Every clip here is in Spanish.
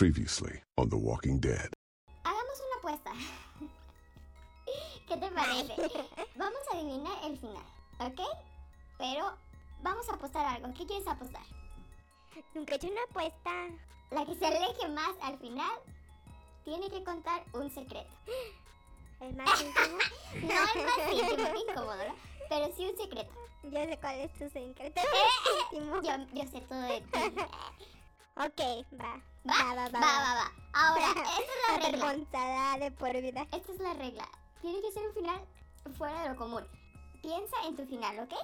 Previously on The Walking Dead. Hagamos una apuesta. ¿Qué te parece? Vamos a adivinar el final, ¿ok? Pero vamos a apostar algo. ¿Qué quieres apostar? Nunca he hecho una apuesta. La que se aleje más al final tiene que contar un secreto. El más íntimo. No es más íntimo, qué incómodo, ¿no? Pero sí un secreto. Yo sé cuál es tu secreto. Yo, yo sé todo de ti. Ok, va. ¿Va? Va, va, va. Ahora, esta es la regla. De por vida. Esta es la regla. Tiene que ser un final fuera de lo común. Piensa en tu final, ¿ok?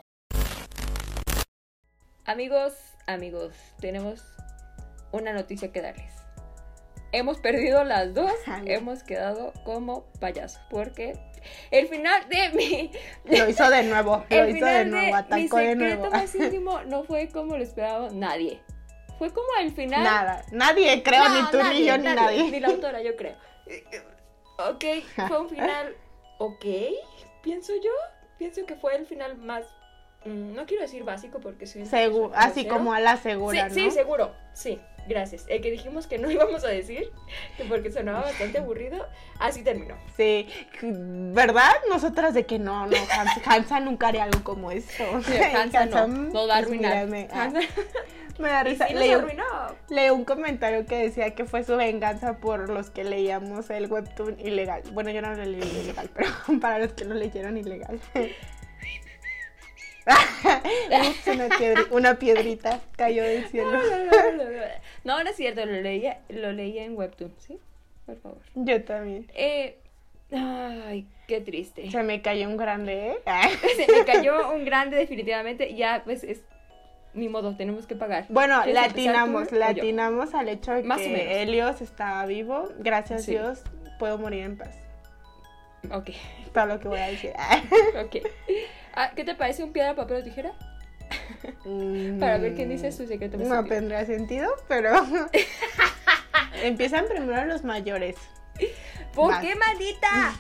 Amigos, amigos, tenemos una noticia que darles. Hemos perdido las dos, Ay. hemos quedado como payasos, porque el final de mi... Lo hizo de nuevo, lo El hizo de nuevo, mi atacó de secreto nuevo. más íntimo no fue como lo esperaba nadie. Fue como el final... Nada, nadie, creo, No, ni tú, ni yo, ni nadie. Ni la autora, yo creo. Ok, fue un final ok, pienso yo. Pienso que fue el final más... mm, No quiero decir básico porque soy... Segu- así como a la segura, Sí, ¿no? sí, seguro. Sí, gracias. El que dijimos que no íbamos a decir, que porque sonaba bastante aburrido, así terminó. Sí, ¿verdad? Nosotras de que no, no, Hans- Hansa nunca haría algo como esto. Sí, Hansa no, mm, no a pues mírame, ah, Hansa- me da risa. sí Leí, un- arruinó. leí un comentario que decía que fue su venganza por los que leíamos el webtoon ilegal. Bueno, yo no lo leí ilegal, pero para los que lo leyeron ilegal. Ups, una, piedri- una piedrita cayó del cielo. No, no es cierto, lo leía, lo leía en Webtoon, ¿sí? Por favor. Yo también. Eh, ay, qué triste. Se me cayó un grande, ¿eh? Se me cayó un grande definitivamente, ya pues es ni modo, tenemos que pagar. Bueno, ¿Quieres empezar latinamos, latinamos al hecho de Más que. Helios estaba vivo. Gracias Sí. Dios, puedo morir en paz. Ok, Todo lo que voy a decir. ok. Ah, ¿Qué te parece un piedra, papel o tijera? Para ver quién dice su secreto Mm, No íntimo. tendría sentido, pero empiezan primero los mayores. ¿Por Vas. qué, maldita?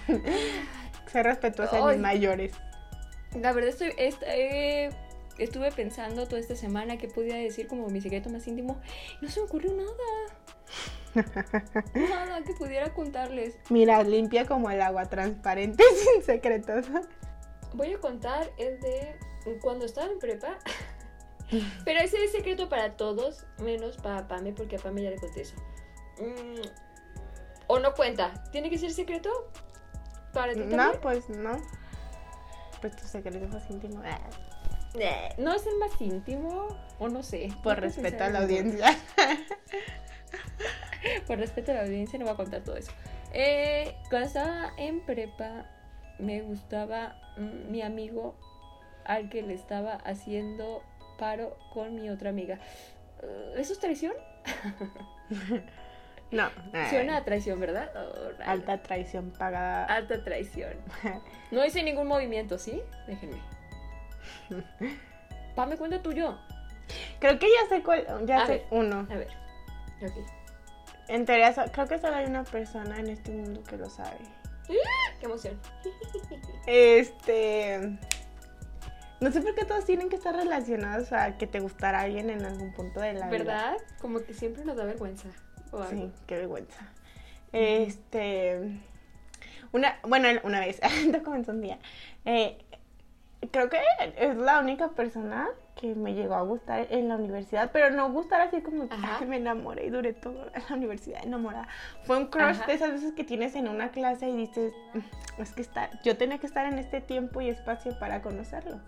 Ser respetuosa de mis mayores. La verdad estoy, est- eh, estuve pensando toda esta semana qué podía decir como mi secreto más íntimo. No se me ocurrió nada. Nada que pudiera contarles. Mira, limpia como el agua, transparente, sin secretos. Voy a contar el de cuando estaba en prepa. Pero ese es secreto para todos, menos para Pame, porque a Pame ya le conté eso. Mm, o no cuenta. ¿Tiene que ser secreto? ¿Para ti también? No, pues no. Pues tu secreto más íntimo. Eh, ¿No es el más íntimo? O no sé. Por respeto a la audiencia. Por respeto a la audiencia no voy a contar todo eso. Eh, cuando estaba en prepa, me gustaba mm, mi amigo al que le estaba haciendo paro con mi otra amiga. Eh, ¿Eso es traición? No. ah, Suena a traición, ¿verdad? Oh. Alta traición pagada. Alta traición. No hice ningún movimiento, ¿sí? Déjenme. Pa, me cuenta tuyo. Creo que ya sé cuál. Ya A sé ver. uno. A ver. Ok. En teoría, creo que solo hay una persona en este mundo que lo sabe. Qué emoción. Este. No sé por qué todos tienen que estar relacionados a que te gustara alguien en algún punto de la vida. ¿Verdad? Como que siempre nos da vergüenza. o algo. Sí, qué vergüenza. Este. Una, bueno, una vez, esto comenzó un día. eh, creo que es la única persona que me llegó a gustar en la universidad, pero no gustar así como que Ajá. "Ay, me enamoré y duré toda la universidad enamorada. Fue un crush Ajá. de esas veces que tienes en una clase y dices, "Mm, es que está, yo tenía que estar en este tiempo y espacio para conocerlo.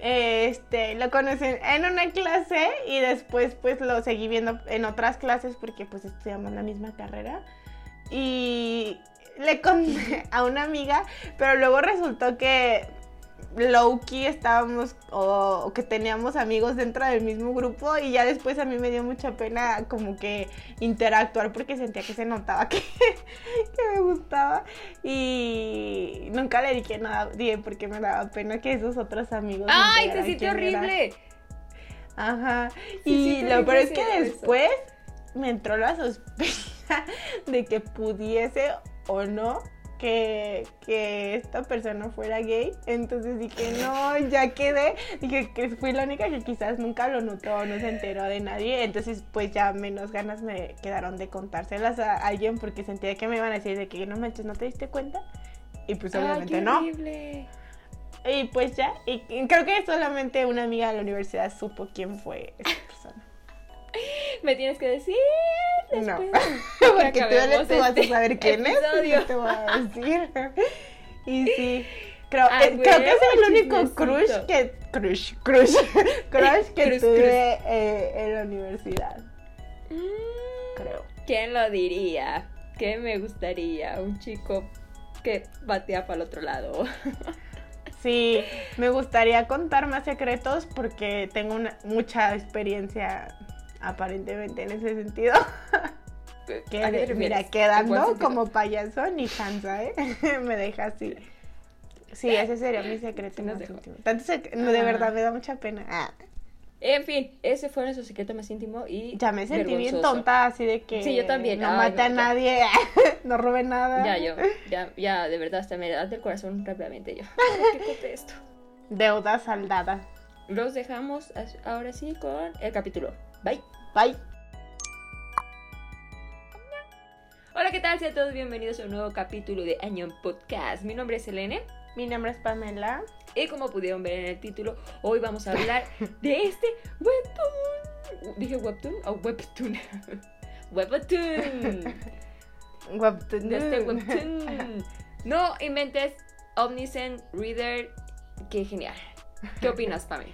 Este, lo conocí en una clase y después pues lo seguí viendo en otras clases porque pues estudiamos la misma carrera. Y le conté a una amiga, pero luego resultó que low-key estábamos o, o que teníamos amigos dentro del mismo grupo y ya después a mí me dio mucha pena como que interactuar porque sentía que se notaba que, que me gustaba y nunca le dije nada dije porque me daba pena que esos otros amigos ¡Ay, se sintió era. horrible! Ajá. Sí, y lo peor es que eso. después me entró la sospecha de que pudiese o no que, que esta persona fuera gay. Entonces dije, no, ya quedé. Dije que fui la única que quizás nunca lo notó, no se enteró de nadie. Entonces, pues ya menos ganas me quedaron de contárselas a alguien porque sentía que me iban a decir de que no manches, ¿no te diste cuenta? Y pues Ay, obviamente qué no. horrible. Y pues ya, y, creo que solamente una amiga de la universidad supo quién fue. Me tienes que decir. No, porque tú, acabemos tú vas a este saber quién es episodio. y te voy a decir. Y sí, creo, Ah, eh, creo que es el único crush que crush, crush, crush que Cruz, tuve eh, en la universidad, Mm, creo. ¿Quién lo diría? ¿Qué me gustaría? Un chico que batea para el otro lado. Sí, me gustaría contar más secretos porque tengo una, mucha experiencia aparentemente en ese sentido. Que ¿A qué te de- mira, quedando como payaso ni cansa, ¿eh? me deja así. Sí, ese sería mi secreto Sí más íntimo. Tanto sec- no, de Ah. verdad me da mucha pena. Ah, En fin, ese fue nuestro secreto más íntimo y. ya me sentí bien tonta, así de que Sí, yo también. no Ay, mate a nadie, no robe nada. Ya, yo, ya, ya, de verdad, hasta me da del corazón rápidamente yo. Deuda saldada. Los dejamos ahora sí con el capítulo. Bye. Bye. Hola, ¿qué tal? Sean todos bienvenidos a un nuevo capítulo de Añón Podcast. Mi nombre es Selene Mi nombre es Pamela. y como pudieron ver en el título, hoy vamos a hablar de este webtoon. ¿Dije webtoon o webtoon? webtoon. Webtoon. De este webtoon. No inventes Omniscient Reader. Qué genial. ¿Qué opinas, Pame?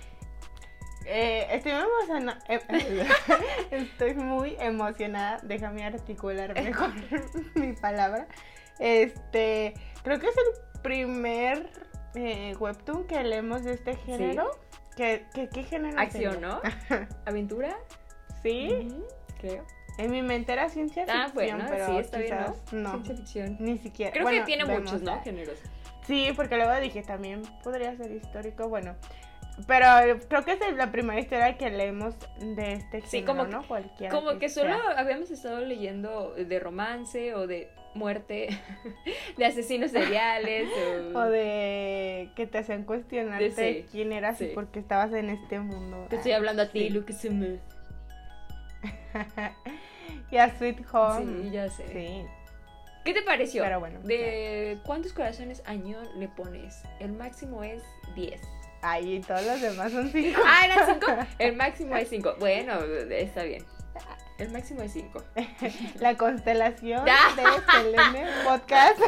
Eh, estoy muy emocionada. estoy muy emocionada. Déjame articular mejor mi palabra. Este, creo que es el primer eh, webtoon que leemos de este género. ¿Qué, qué, qué género? Acción, sería? ¿no? ¿Aventura? Sí. Ujú, Creo. En mi mente era ciencia ficción, Ah, bueno, pero sí, está bien, quizás ¿no? no. Ciencia ficción. Ni siquiera. Creo Bueno, que tiene muchos, ¿no? ah. Géneros. Sí, porque luego dije también podría ser histórico, bueno. Pero creo que es la primera historia que leemos de este género, Sí, como ¿no? Cualquiera. Como que solo habíamos estado leyendo de romance o de muerte, de asesinos seriales o, O de que te hacían cuestionarte De sí, quién eras y sí. por qué estabas en este mundo. Te estoy hablando a ti. Lucas y a Sweet Home. Sí, ya sé. Sí. ¿Qué te pareció? Pero bueno, ¿De cuántos corazones añón le pones? El máximo es 10. Ahí todos los demás son cinco. Ah, ¿eran 5? El máximo es 5. Bueno, está bien. El máximo es 5. La constelación de Selene Podcast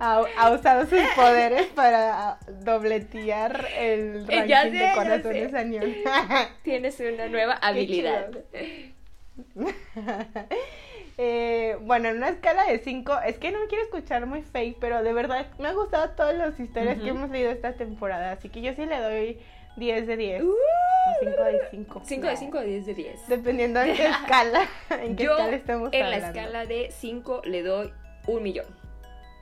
ha, ha usado sus poderes para dobletear el ranking ya sé, de corazones añón. Tienes una nueva habilidad. Eh, bueno, en una escala de 5, es que no me quiero escuchar muy fake, pero de verdad me han gustado todas las historias que Ujú. hemos leído esta temporada, así que yo sí le doy 10 de 10. Uh, 5 de 5. 5 de 5 o 10 de 10. Dependiendo en qué escala, en qué Yo escala estamos en la hablando. escala de 5 le doy un millón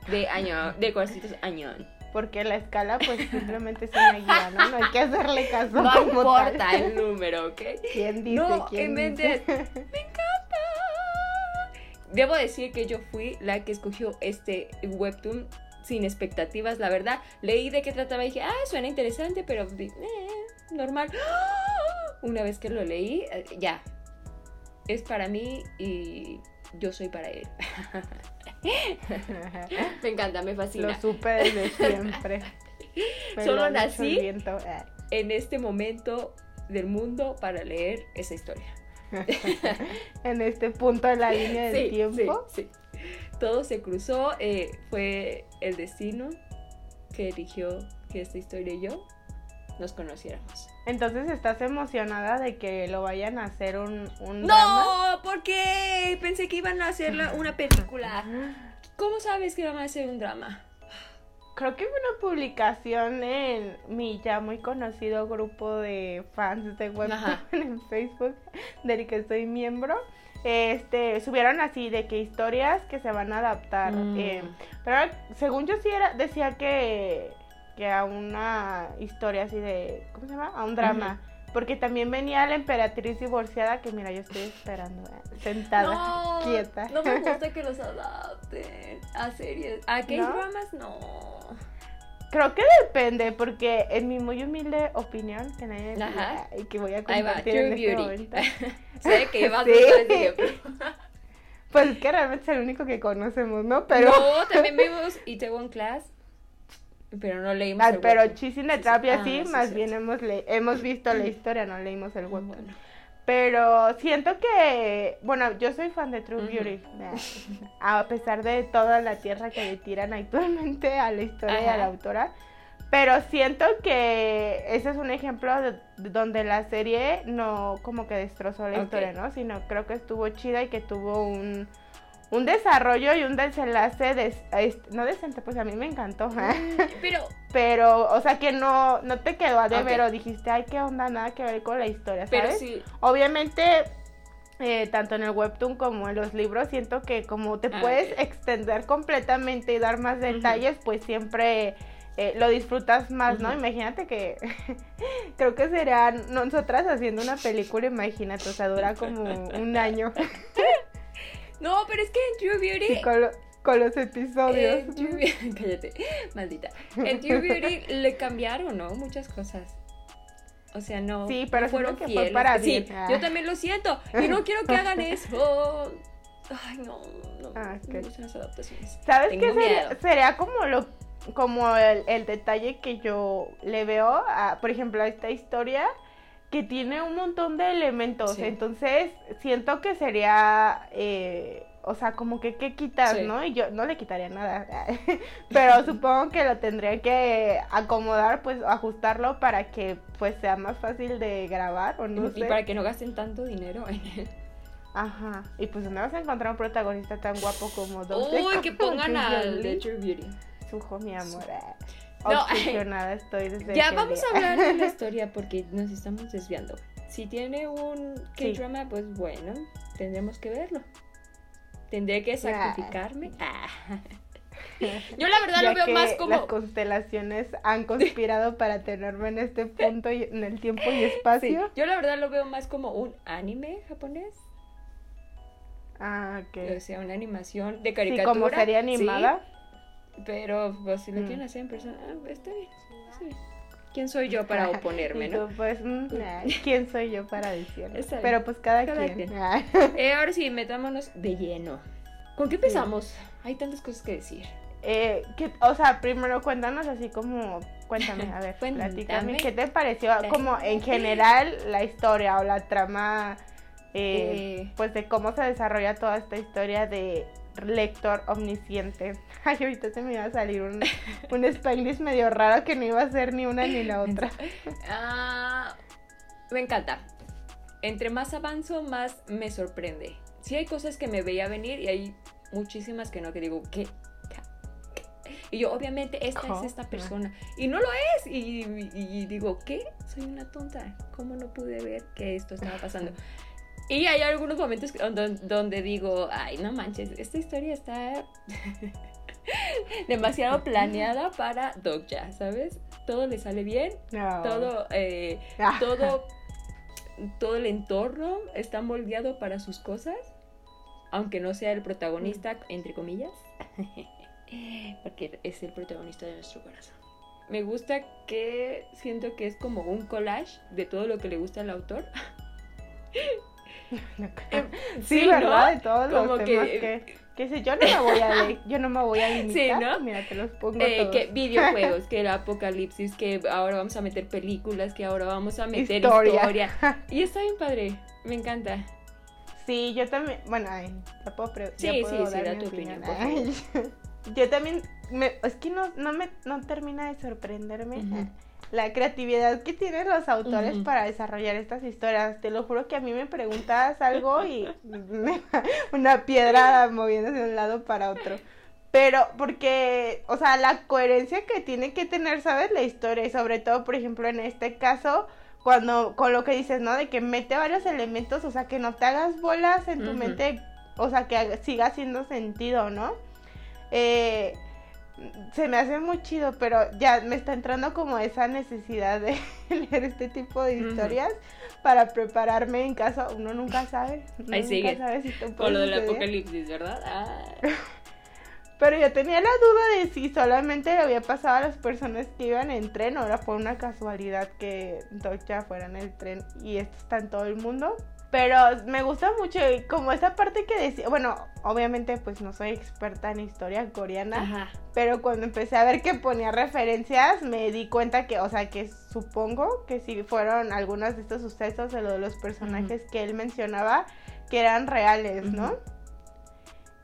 de año, de corazoncitos añón. Porque la escala pues simplemente es una guía, ¿no? No hay que hacerle caso No como importa tal. el número, ¿ok? ¿Quién dice? No ¿Quién inventes. dice? Me encanta. Debo decir que yo fui la que escogió este webtoon sin expectativas, la verdad. Leí de qué trataba y dije, ah, suena interesante, pero eh, normal. Una vez que lo leí, eh, ya. Es para mí y yo soy para él. me encanta, me fascina. Lo supe desde siempre. Me Solo nací. Ah. En este momento del mundo para leer esa historia. en este punto de la línea del Sí, tiempo. sí, sí. Todo se cruzó, eh, fue el destino que eligió que esta historia y yo nos conociéramos. Entonces, ¿estás emocionada de que lo vayan a hacer un, un drama? ¡No! ¿Por qué? Pensé que iban a hacer una película. ¿Cómo sabes que van a hacer un drama? Creo que una publicación en mi ya muy conocido grupo de fans de Webtoon en Facebook, del que soy miembro. Este, subieron así de que historias que se van a adaptar. Mm. eh, pero según yo sí era, decía que, que a una historia así de, ¿cómo se llama? A un drama. Porque también venía la emperatriz divorciada, que mira, yo estoy esperando, ¿eh? sentada, No, quieta. no me gusta que los adapten a series. ¿A qué ¿No? dramas? No. Creo que depende, porque en mi muy humilde opinión, que nadie Ajá. y que voy a compartir en este momento. sé que vas Sí. a. Pues es que realmente es el único que conocemos, ¿no? Pero, No, también vimos Itaewon Class, pero no leímos Ah, el pero webtoon. Chis Ah, sí, más bien hemos, le hemos visto la historia, no leímos el webtoon. Bueno. Pero siento que, bueno, yo soy fan de True. Beauty, a pesar de toda la tierra que le tiran actualmente a la historia y a la Ajá. autora. Pero siento que ese es un ejemplo de, de donde la serie no como que destrozó la historia, ¿no? Sino creo que estuvo chida y que tuvo un, un desarrollo y un desenlace, des- est- no decente, pues a mí me encantó. Pero, Pero, o sea, que no, no te quedó a deber o dijiste, ay, qué onda, nada que ver con la historia, ¿sabes? pero sí. Obviamente, eh, tanto en el webtoon como en los libros, siento que como te Ah, puedes extender completamente y dar más detalles, pues siempre eh, lo disfrutas más, ¿no? Imagínate que creo que sería nosotras haciendo una película, imagínate, o sea, dura como un año No, pero es que en True Beauty. sí, con, lo- con los episodios. en True Beauty- Cállate, maldita. En True Beauty le cambiaron, ¿no? Muchas cosas. O sea, no. Sí, pero no fueron que fue para Sí. Ah. yo también lo siento. Y no quiero que hagan eso. Ay, no, no. Ah, no ok. me gustan las adaptaciones. ¿Sabes qué sería como lo como el, el detalle que yo le veo a, por ejemplo, a esta historia que tiene un montón de elementos, Sí. entonces siento que sería eh, o sea, como que qué quitas, Sí. ¿no? Y yo no le quitaría nada, pero supongo que lo tendría que acomodar, pues ajustarlo para que pues sea más fácil de grabar o no y sé. para que no gasten tanto dinero en él. Ajá. Y pues no vas a encontrar un protagonista tan guapo como Don Uy, que pongan al True Beauty. Sujo, mi amor. eh. No, Obsesionada estoy desde Ya vamos a hablar de la historia porque nos estamos desviando. Si tiene un Sí. K-drama, pues bueno, tendremos que verlo. Tendré que sacrificarme. Ah. Yo la verdad ya lo veo que más las como... constelaciones han conspirado para tenerme en este punto y en el tiempo y Sí, espacio. yo la verdad lo veo más como un anime japonés. Ah, O ok. sea, una animación de Sí, caricatura. como sería animada. sí, pero pues, si lo Mm. quieren hacer en persona, ah, está bien. está bien. ¿Quién soy yo para oponerme, no? pues, mm, nah, ¿quién soy yo para decirlo? Pero pues cada, Cada quien. quien. Ah. Eh, ahora sí, metámonos de lleno. ¿Con qué empezamos? Hay tantas cosas que decir. Eh, ¿qué- o sea, primero cuéntanos así como, cuéntame, a ver, platícame, ¿qué te pareció como en general la historia o la trama, eh, Eh, pues de cómo se desarrolla toda esta historia de lector omnisciente? Ay, ahorita se me iba a salir un, un spanglish medio raro que no iba a ser ni una ni la otra. ah, me encanta. Entre más avanzo, más me sorprende. Sí hay cosas que me veía venir y hay muchísimas que no, que digo, ¿qué? ¿Qué? Y yo, obviamente, esta ¿Cómo? es esta persona. Y no lo es. Y, y- y digo, ¿qué? Soy una tonta. ¿Cómo no pude ver que esto estaba pasando? Y hay algunos momentos donde, digo, ay, no manches, esta historia está demasiado planeada para Dogja, ¿sabes? Todo le sale bien, No. todo, eh, Ah. todo, todo el entorno está moldeado para sus cosas, aunque no sea el protagonista, entre comillas, porque es el protagonista de nuestro corazón. Me gusta que siento que es como un collage de todo lo que le gusta al autor. Sí, ¿no? ¿verdad? De todos Como los temas que- que, que dice, yo no me voy a leer, yo no me voy a limitar. ¿no? Mira, te los pongo Eh, todos. que videojuegos, que el apocalipsis, que ahora vamos a meter películas, que ahora vamos a meter Historia. historia. Y está bien padre, me encanta. Sí, yo también, bueno, ay, ya puedo, pre- ya Sí, puedo sí, sí, dar da mi tu opinión, por Ay, yo también, me, es que no, no me no termina de sorprenderme Ujú. eh, la creatividad que tienen los autores para desarrollar estas historias. Te lo juro que a mí me preguntas algo y me- una piedra moviéndose de un lado para otro. Pero porque, o sea, la coherencia que tiene que tener, ¿sabes? La historia y sobre todo, por ejemplo, en este caso, cuando con lo que dices, ¿no? De que mete varios elementos, o sea, que no te hagas bolas en tu mente, o sea, que siga haciendo sentido, ¿no? Eh, se me hace muy chido, pero ya me está entrando como esa necesidad de leer este tipo de historias para prepararme en caso, uno nunca sabe. uno Ahí nunca sigue. sabe si te Con lo del apocalipsis, ¿verdad? Ah. Pero yo tenía la duda de si solamente le había pasado a las personas que iban en tren o era por una casualidad que Docha fuera en el tren y esto está en todo el mundo. Pero me gusta mucho y como esa parte que decía, bueno, obviamente pues no soy experta en historia coreana, Ajá. pero cuando empecé a ver que ponía referencias me di cuenta que, o sea, que supongo que sí fueron algunos de estos sucesos de lo de los personajes que él mencionaba que eran reales, ¿no?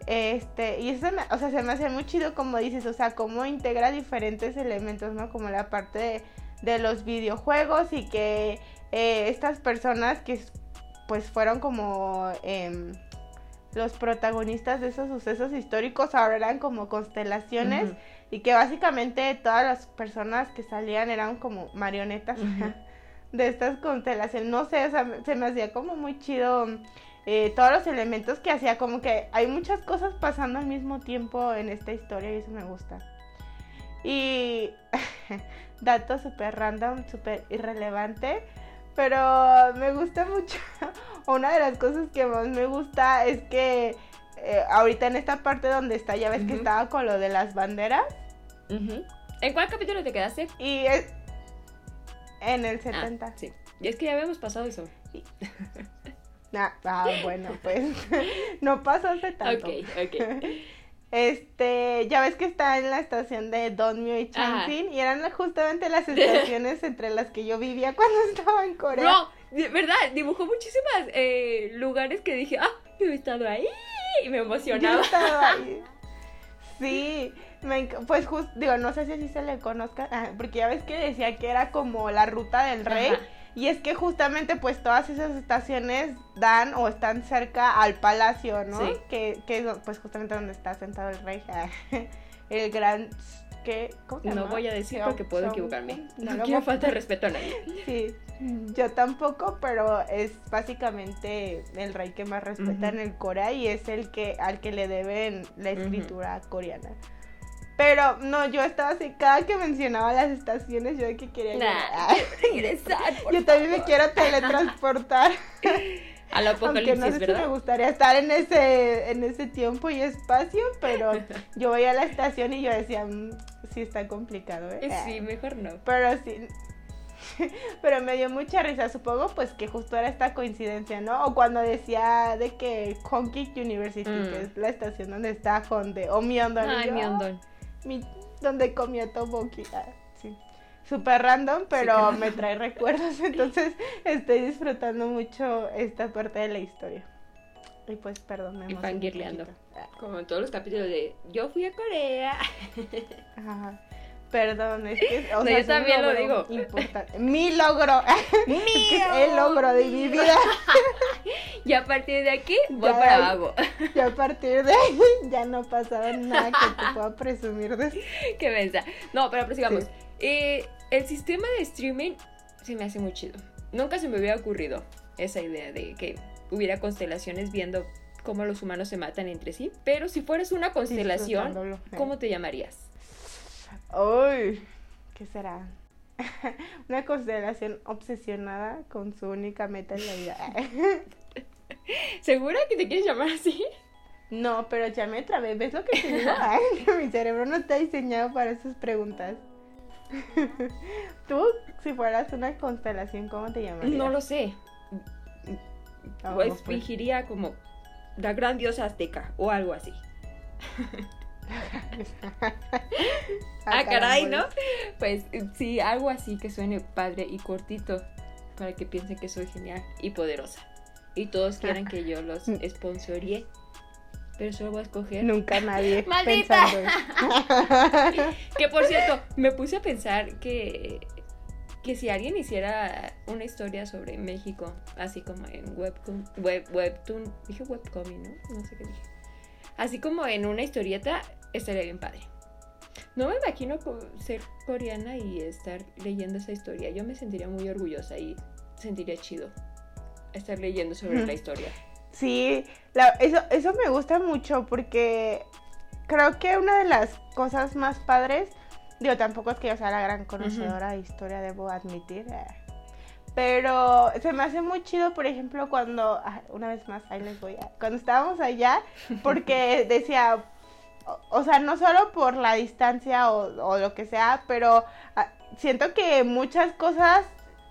Este, y eso, me- o sea, se me hace muy chido como dices, o sea, cómo integra diferentes elementos, ¿no? Como la parte de, de los videojuegos y que eh, estas personas que pues fueron como em, los protagonistas de esos sucesos históricos ahora eran como constelaciones y que básicamente todas las personas que salían eran como marionetas de estas constelaciones. No sé, o sea, me- se me hacía como muy chido eh, todos los elementos que hacía, como que hay muchas cosas pasando al mismo tiempo en esta historia y eso me gusta. Y dato súper random, súper irrelevante, pero me gusta mucho. Una de las cosas que más me gusta es que eh, ahorita en esta parte donde está, ya ves que estaba con lo de las banderas. ¿En cuál capítulo te quedaste? y es en el Ah, 70. sí. Y es que ya habíamos pasado eso. Ah, ah, bueno, pues no pasó hace tanto. Ok, ok. Este, ya ves que está en la estación de Donmyo y. Changsin y eran justamente las estaciones entre las que yo vivía cuando estaba en Corea. No, de verdad, dibujó muchísimas eh, lugares que dije, ah, yo he estado ahí. Y me Yo emocionaba. estaba ahí. Sí, me pues justo, digo, no sé si así se le conozca, ah, porque ya ves que decía que era como la ruta del rey. Ajá. Y es que justamente pues todas esas estaciones dan o están cerca al palacio, ¿no? Sí. Que, que es pues justamente donde está sentado el rey. el gran... ¿qué? ¿Cómo se No voy a decir porque puedo equivocarme. No, No quiero falta de respeto a nadie. Sí, yo tampoco, pero es básicamente el rey que más respeta en el Corea y es el que al que le deben la escritura coreana. Pero no, yo estaba así, cada que mencionaba las estaciones, yo de que quería Nah, regresar, por Yo también me quiero teletransportar. Al Aunque apocalipsis, no sé si me gustaría estar en ese, en ese tiempo y espacio, pero yo voy a la estación y yo decía, "Mm, sí está complicado, ¿eh? Eh, Sí, mejor no. Pero sí. Pero me dio mucha risa, supongo pues que justo era esta coincidencia, ¿no? O cuando decía de que Hongik University, Mm. que es la estación donde está Honde, o Myeongdong. y Ay, "Ah, ondón. Mi- donde comía Toboki. Ah, sí. Súper random, pero claro. me trae recuerdos, entonces estoy disfrutando mucho esta parte de la historia. Y pues, perdón, me. Ah, Como en todos los capítulos de Yo fui a Corea. Ajá. Perdón, es que o No, sea, yo también lo digo. Importante. Mi logro. El logro de mi vida. Y a partir de aquí voy Ya. para abajo. Y a partir de ahí ya no pasaba nada que te pueda presumir de Qué mensa. No, pero prosigamos. Sí. Eh, el sistema de streaming se me hace muy chido. Nunca se me hubiera ocurrido esa idea de que hubiera constelaciones viendo cómo los humanos se matan entre sí. Pero si fueras una constelación. ¿cómo te llamarías? Uy, ¿qué será? Una constelación obsesionada con su única meta en la vida. ¿Segura que te quieres llamar así? No, pero ya me trabé. ¿Ves lo que te digo? Ay, mi cerebro no está diseñado para esas preguntas. Tú, si fueras una constelación, ¿cómo te llamarías? No lo sé. Ah, Pues pues. fingiría como la gran diosa azteca o algo así. Ah, caray, ¿no? Pues sí, algo así que suene padre y cortito para que piensen que soy genial y poderosa. Y todos quieran que yo los sponsorie. Pero solo voy a escoger. Nunca nadie ¡Maldita! Que por cierto, me puse a pensar que, que si alguien hiciera una historia sobre México, así como en webtoon, web, webtoon, dije webcomic, ¿no? No sé qué dije. Así como en una historieta, estaría bien padre. No me imagino ser coreana y estar leyendo esa historia. Yo me sentiría muy orgullosa y sentiría chido estar leyendo sobre la historia. Sí, la- eso, eso me gusta mucho porque creo que una de las cosas más padres, digo, tampoco es que yo sea la gran conocedora de historia, debo admitir. eh, Pero se me hace muy chido, por ejemplo, cuando, ah, una vez más, ahí les voy a, cuando estábamos allá, porque decía, o, o sea, no solo por la distancia o, o lo que sea, pero ah, siento que muchas cosas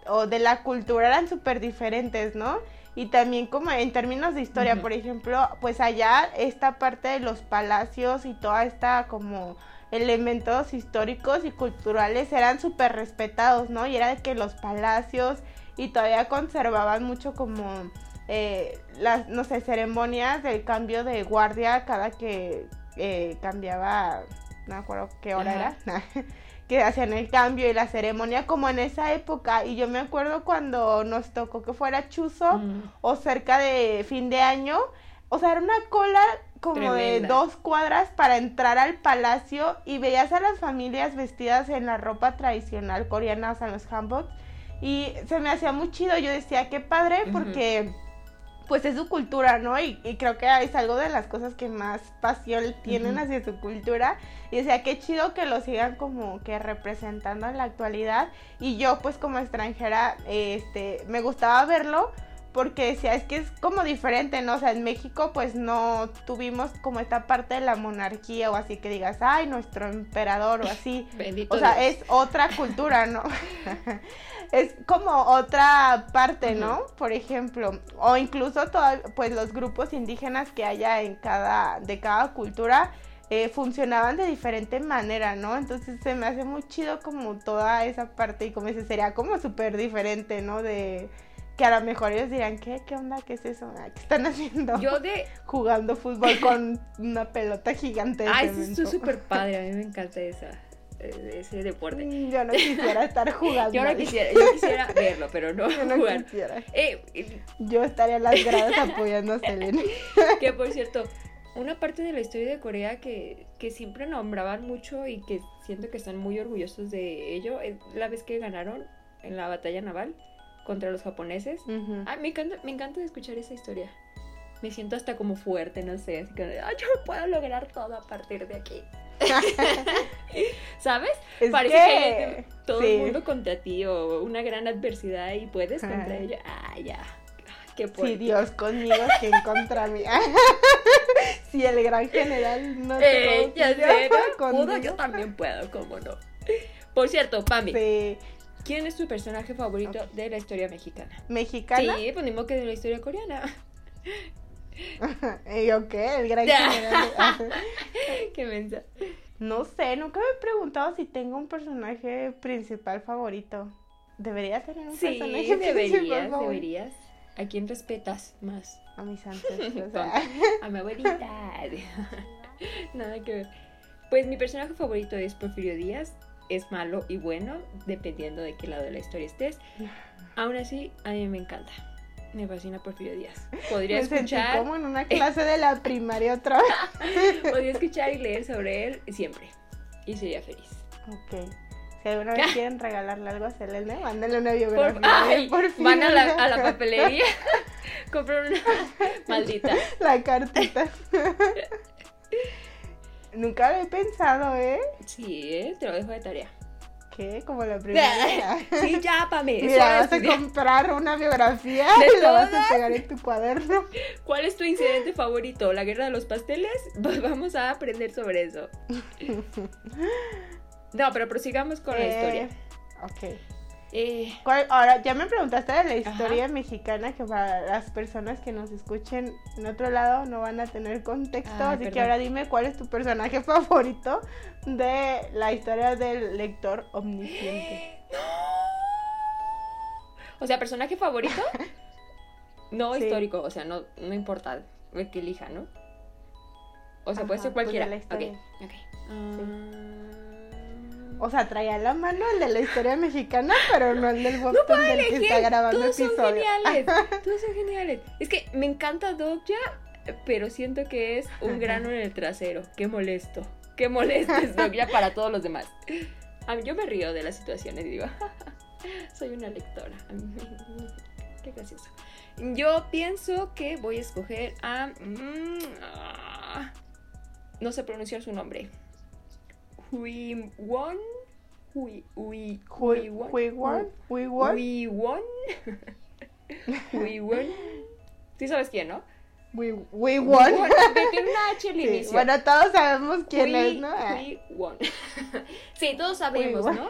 o de la cultura eran súper diferentes, ¿no? Y también como en términos de historia, por ejemplo, pues allá esta parte de los palacios y toda esta como elementos históricos y culturales eran súper respetados, ¿no? Y era de que los palacios y todavía conservaban mucho como eh, las, no sé, ceremonias del cambio de guardia cada que eh, cambiaba, no me acuerdo qué hora Ajá. era, que hacían el cambio y la ceremonia como en esa época. Y yo me acuerdo cuando nos tocó que fuera Chuzo Mm. o cerca de fin de año. O sea, era una cola como de dos cuadras para entrar al palacio y veías a las familias vestidas en la ropa tradicional coreana, o sea, en los hanboks. Y se me hacía muy chido. Yo decía, qué padre, porque pues es su cultura, ¿no? Y, y creo que es algo de las cosas que más pasión tienen hacia su cultura. Y decía, qué chido que lo sigan como que representando en la actualidad. Y yo, pues como extranjera, este, me gustaba verlo porque decía, es que es como diferente, ¿no? O sea, en México pues no tuvimos como esta parte de la monarquía o así que digas, ay, nuestro emperador o así. Bendito O sea, Dios. es otra cultura, ¿no? es como otra parte, ¿no? Por ejemplo, o incluso toda- pues los grupos indígenas que haya en cada, de cada cultura eh, funcionaban de diferente manera, ¿no? Entonces se me hace muy chido como toda esa parte y como dice, sería como súper diferente, ¿no? De que a lo mejor ellos dirán, ¿qué? ¿Qué onda? ¿Qué es eso? Ah, ¿Qué están haciendo? Yo de. Jugando fútbol con una pelota gigante de Ay, eso es súper padre. A mí me encanta esa, eh, ese deporte. Mm, Yo no quisiera estar jugando. Yo no quisiera, yo quisiera verlo, pero no Yo no jugar. quisiera. Eh, eh, Yo estaría en las gradas apoyando a Selene. que por cierto, una parte de la historia de Corea que, que siempre nombraban mucho y que siento que están muy orgullosos de ello es la vez que ganaron en la batalla naval contra los japoneses. Ujú. Ay, me encanta, me encanta escuchar esa historia. Me siento hasta como fuerte, no sé, así que "Ay, yo puedo lograr todo a partir de aquí. ¿Sabes? Es Parece que- todo sí. el mundo contra ti o una gran adversidad y puedes contra ella. Ah, ya. Qué Si. Dios conmigo, ¿quién contra mí? si el gran general no Eh, te ya sé. Pudo, yo también puedo, ¿cómo no? Por cierto, Pami, Sí. ¿Quién es tu personaje favorito de la historia mexicana? ¿Mexicana? Sí, pues ni modo que de la historia coreana. ¿Y yo qué? El gran general. Qué mensa. no sé, nunca me he preguntado si tengo un personaje principal favorito. Debería tener un Sí, personaje principal deberías, favorito. deberías. ¿A quién respetas más? A mis ancestros. A mi abuelita. Nada que ver. Pues mi personaje favorito es Porfirio Díaz. Es malo y bueno, dependiendo de qué lado de la historia estés. Aún así, a mí me encanta. Me fascina Porfirio Díaz. Podría Me sentí escuchar, como en una clase de la primaria otra vez. podría escuchar y leer sobre él siempre. Y sería feliz. Ok. Si alguna vez quieren regalarle algo a Selene, mándenle una Por- biografía ay, de Porfirio. van a la, a la papelería, compran una maldita. La cartita. Nunca lo he pensado, ¿eh? Sí, ¿eh? te lo dejo de tarea. ¿Qué? Como la primaria. Sí, ya, Pame. Mira, vas a comprar una biografía ¿De y la vas a pegar en tu cuaderno. ¿Cuál es tu incidente favorito? ¿La guerra de los pasteles? Pues vamos a aprender sobre eso. No, pero prosigamos con la Eh, historia. Ok. Eh, ¿Cuál- ahora, ya me preguntaste de la historia mexicana, que para las personas que nos escuchen en otro lado no van a tener contexto, así que ahora dime cuál es tu personaje favorito de la historia del lector omnisciente. o sea, personaje favorito. No Sí. histórico, o sea, no, no importa el que elija, ¿no? O sea, puede ser pues de cualquiera. la ok, historia. ok. Ah, O sea, traía la mano el de la historia mexicana, pero no el del botón del que está grabando Todos son episodio. geniales. Todos son geniales. Es que me encanta Dogja, pero siento que es un grano en el trasero. Qué molesto. Qué molesto es Dogja para todos los demás. A mí, yo me río de las situaciones y digo, soy una lectora. Qué gracioso. Yo pienso que voy a escoger a. mm, ah, no sé pronunciar su nombre. Huiwon. Hui, hui, Hui- Huiwon. Huiwon, Huiwon. Huiwon. Huiwon. Sí sabes quién, ¿no? Hui- Huiwon. Tiene una H al Sí, inicio. bueno, todos sabemos quién Hui- es, ¿no? Ah, Huiwon. Sí, todos sabemos. ¿no?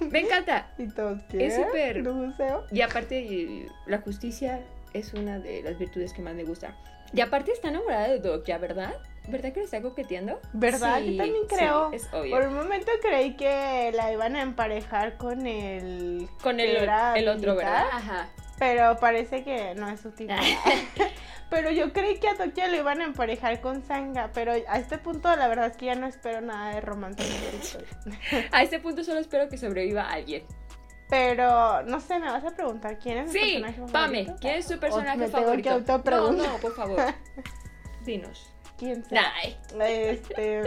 Me encanta. Y todos Es quién. súper- Museo. Y aparte, la justicia es una de las virtudes que más me gusta. Y aparte está enamorada de Dokya, ¿verdad? ¿Verdad que le está coqueteando? ¿Verdad? Sí, Yo también sí, creo. es obvio. Por un momento creí que la iban a emparejar con el. Con el, era el otro, militar, ¿verdad? Ajá. Pero parece que no es su tipo. pero yo creí que a Tokio lo iban a emparejar con Sanga. Pero a este punto, la verdad es que ya no espero nada de romance. A este punto solo espero que sobreviva alguien. Pero no sé, me vas a preguntar quién es mi Sí, personaje Pame, favorito? ¿quién es tu O personaje me tengo favorito? que no, no, por favor. Dinos. ¿Quién será? Ay, Este.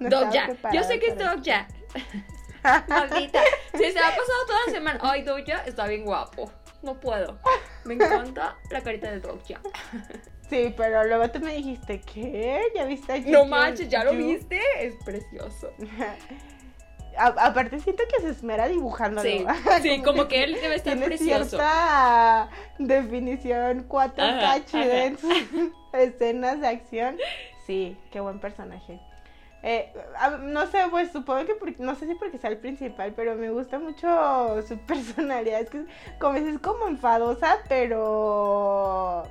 no Dokya. estaba Yo sé que es esto. Dokya. Maldita. Sí, se ha pasado toda la semana. Ay, Dokya está bien guapo. No puedo. Me encanta la carita de Dokya. Sí, pero luego tú me dijiste, ¿qué? ¿Ya viste a No manches, ¿ya lo viste? Es precioso. A- aparte siento que se esmera dibujándolo. Sí, sí, como que él debe estar tiene precioso. cierta definición 4K Ajá, chida ajá. en sus escenas de acción. Sí, qué buen personaje. Eh, no sé, pues supongo que porque, no sé si porque sea el principal, pero me gusta mucho su personalidad. Es que como es como enfadosa, pero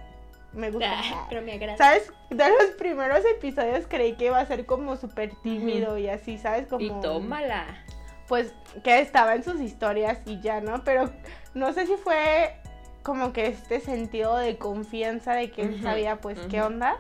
me gusta. Ah, pero me agrada. ¿Sabes? De los primeros episodios creí que iba a ser como súper tímido y así, ¿sabes? Como... Y tómala. Pues que estaba en sus historias y ya, ¿no? Pero no sé si fue como que este sentido de confianza de que él sabía pues qué onda,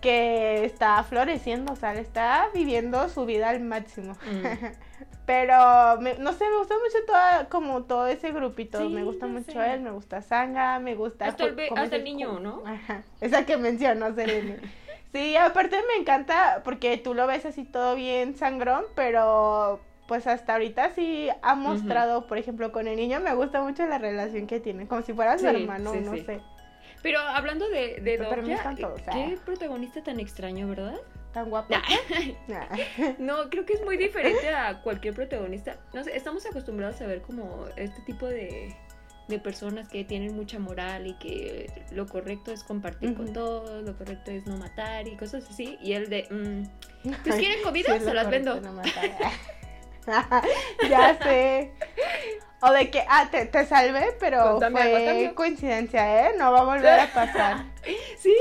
que está floreciendo, o sea, está viviendo su vida al máximo. Pero me- no sé, me gusta mucho toda, como todo ese grupito. Sí, me gusta mucho sé. él, me gusta Sanga, me gusta. Hasta el, hasta el niño, ¿no? Ajá, esa que mencionó Selene. Sí, aparte me encanta porque tú lo ves así todo bien sangrón, pero pues hasta ahorita sí ha mostrado, por ejemplo, con el niño me gusta mucho la relación que tiene, como si fuera su hermano, sí, no sé, Pero hablando de, de sea. qué protagonista tan extraño, ¿verdad? Tan. Nah. Nah. No, creo que es muy diferente a cualquier protagonista. No sé, estamos acostumbrados a ver como este tipo de, de personas que tienen mucha moral y que lo correcto es compartir con todos, lo correcto es no matar y cosas así. Y el de, mm, pues quieren comida, se las vendo. no ya sé. O de que, ah, te, te salvé, pero a fue coincidencia, ¿eh? No va a volver a pasar. Sí,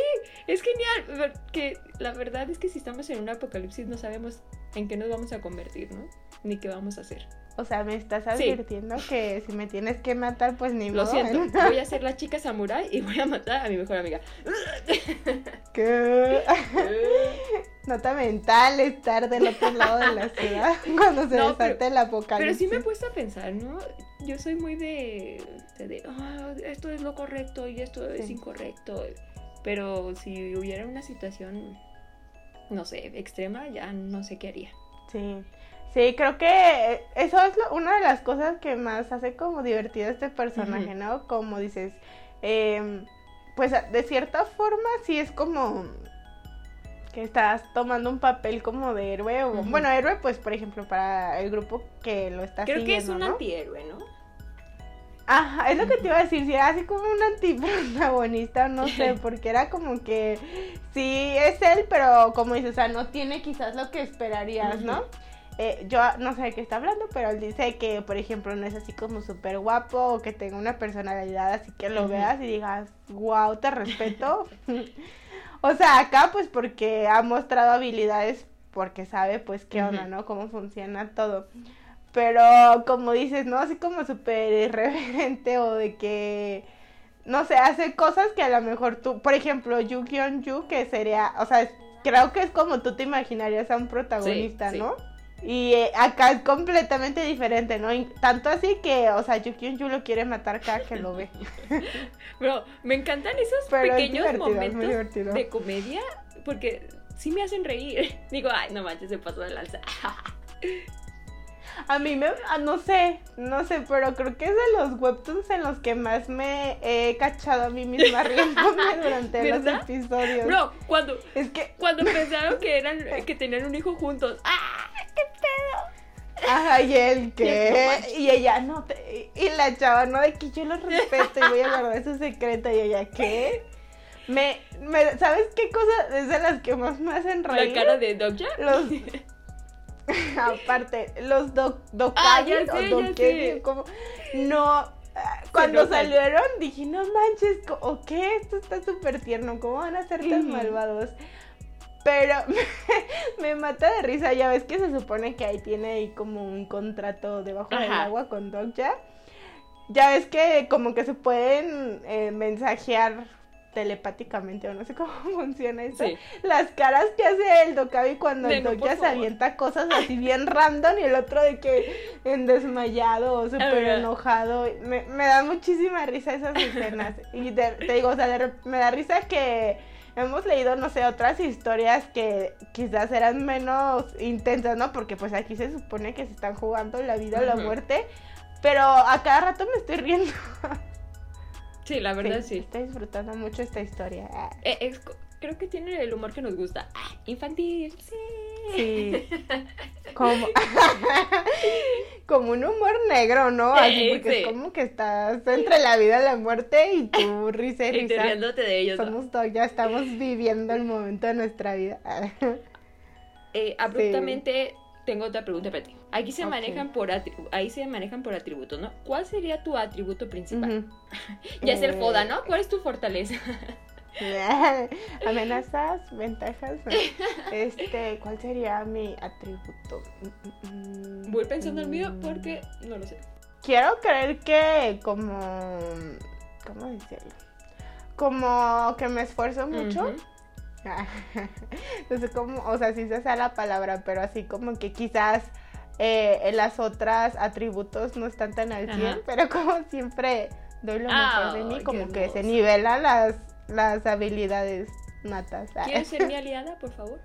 es genial. Que la verdad es que si estamos en un apocalipsis no sabemos en qué nos vamos a convertir, ¿no? Ni qué vamos a hacer. O sea, me estás Sí. advirtiendo que si me tienes que matar, pues ni Lo modo. siento, voy a ser la chica samurai y voy a matar a mi mejor amiga. ¿Qué? Nota mental estar del otro lado de la ciudad cuando se No, desate pero- el apocalipsis. Pero sí me he puesto a pensar, ¿no? Yo soy muy de, de, de, "Ah, esto es lo correcto y esto es incorrecto. Pero si hubiera una situación, no sé, extrema, ya no sé qué haría. Sí. Sí, creo que eso es lo- una de las cosas que más hace como divertido este personaje. ¿no? Como dices, em, pues de cierta forma sí es como que estás tomando un papel como de héroe, o, bueno, héroe pues por ejemplo para el grupo que lo está Creo que es un ¿no? antihéroe, ¿no? Ajá, es lo que te iba a decir, si era así como un antiprotagonista, no sé, porque era como que sí es él, pero como dices, o sea, no tiene quizás lo que esperarías, ¿no? Eh, yo no sé de qué está hablando, pero él dice que, por ejemplo, no es así como súper guapo o que tenga una personalidad así que lo veas y digas, wow, te respeto. o sea, acá pues porque ha mostrado habilidades porque sabe pues qué onda. ¿no? Cómo funciona todo. Pero como dices, ¿no? Así como súper irreverente o de que, no sé, hace cosas que a lo mejor tú, por ejemplo, Yu Kyun Yu, que sería, o sea, creo que es como tú te imaginarías a un protagonista, sí. ¿no? Y eh, acá es completamente diferente, ¿no? Y tanto así que, o sea, Yu Kyun Yu lo quiere matar cada que lo ve. Pero me encantan esos Pero pequeños es momentos de comedia porque sí me hacen reír. Digo, ay, no manches, se pasó de lanza. A mí me, ah, no sé, no sé, pero creo que es de los webtoons en los que más me he cachado a mí misma riéndome durante ¿Verdad? los episodios. Bro, cuando, Es que, cuando pensaron que eran que tenían un hijo juntos. ¡Ah! ¡Qué pedo! ajá, y él No que, manches. y ella, no, te- y la chava, no, de que yo lo respeto y voy a guardar su secreto, y ella, ¿qué? Me, me, ¿sabes qué cosa es de las que más me hacen reír? La cara de Dogja. Los, aparte, los do, Ah, ya dokagis sé, o sé. como, no, ah, cuando salieron dije, no manches, ¿o qué? Esto está súper tierno, ¿cómo van a ser tan malvados? Pero me mata de risa, ya ves que se supone que ahí tiene ahí como un contrato debajo del agua con Dogja. Ya ves que como que se pueden eh, mensajear telepáticamente o no sé cómo funciona eso. Sí. Las caras que hace el Dokabi cuando De el no, por se avienta cosas así bien random y el otro de que en desmayado o súper enojado. Me, me da muchísima risa esas escenas. Y de- te digo, o sea, de me da risa que hemos leído, no sé, otras historias que quizás eran menos intensas, ¿no? Porque pues aquí se supone que se están jugando la vida o la muerte. Pero a cada rato me estoy riendo. Sí, la verdad sí. Estoy disfrutando mucho esta historia. Eh, es creo que tiene el humor que nos gusta. Ah, infantil, sí. Sí. Como, como un humor negro, ¿no? Así Sí, porque sí. es como que estás entre la vida y la muerte y tú risa y risa. riéndote de ellos. Somos todos, ya estamos viviendo el momento de nuestra vida. Eh, abruptamente tengo otra pregunta para ti. Aquí se manejan por ahí se manejan por atributos, ¿no? ¿Cuál sería tu atributo principal? Ujú. Ya es el Eh, foda, ¿no? ¿Cuál es tu fortaleza? Amenazas, ventajas. Este, ¿cuál sería mi atributo? Mm, mm, mm, Voy pensando el mío porque no lo sé. Quiero creer que como ¿cómo decirlo? Como que me esfuerzo mucho. no sé cómo, o sea, si se sea la palabra, pero así como que quizás eh, en las otras atributos no están tan al 100, Ajá. pero como siempre doy lo mejor de mí, Ay, como que se nivelan las, las habilidades natas. Ah, ¿Quieres ser mi aliada, por favor?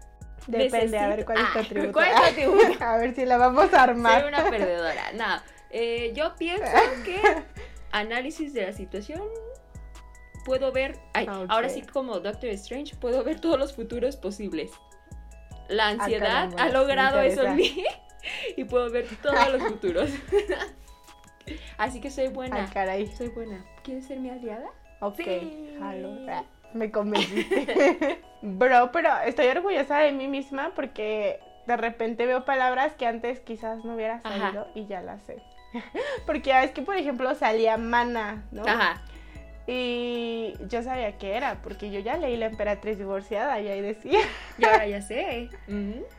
Depende, a ver Necesito- cuál es tu Ah, atributo. ¿cuál es tu atributo? a ver si la vamos a armar. Soy una perdedora. No, eh, yo pienso que análisis de la situación puedo ver, ay, Ok. ahora sí como Doctor Strange puedo ver todos los futuros posibles. La ansiedad Ah, caramba, ha logrado eso en mí y puedo ver todos los futuros. Así que soy Ay, buena. caray. Soy buena. ¿Quieres ser mi aliada? Ok, Sí. Ah, Me convenciste. Bro, pero estoy orgullosa de mí misma porque de repente veo palabras que antes quizás no hubiera Ajá. sabido y ya las sé. Porque ves que, por ejemplo, salía mana, ¿no? Ajá. Y yo sabía qué era, porque yo ya leí La Emperatriz Divorciada y ahí decía. Y ahora ya sé.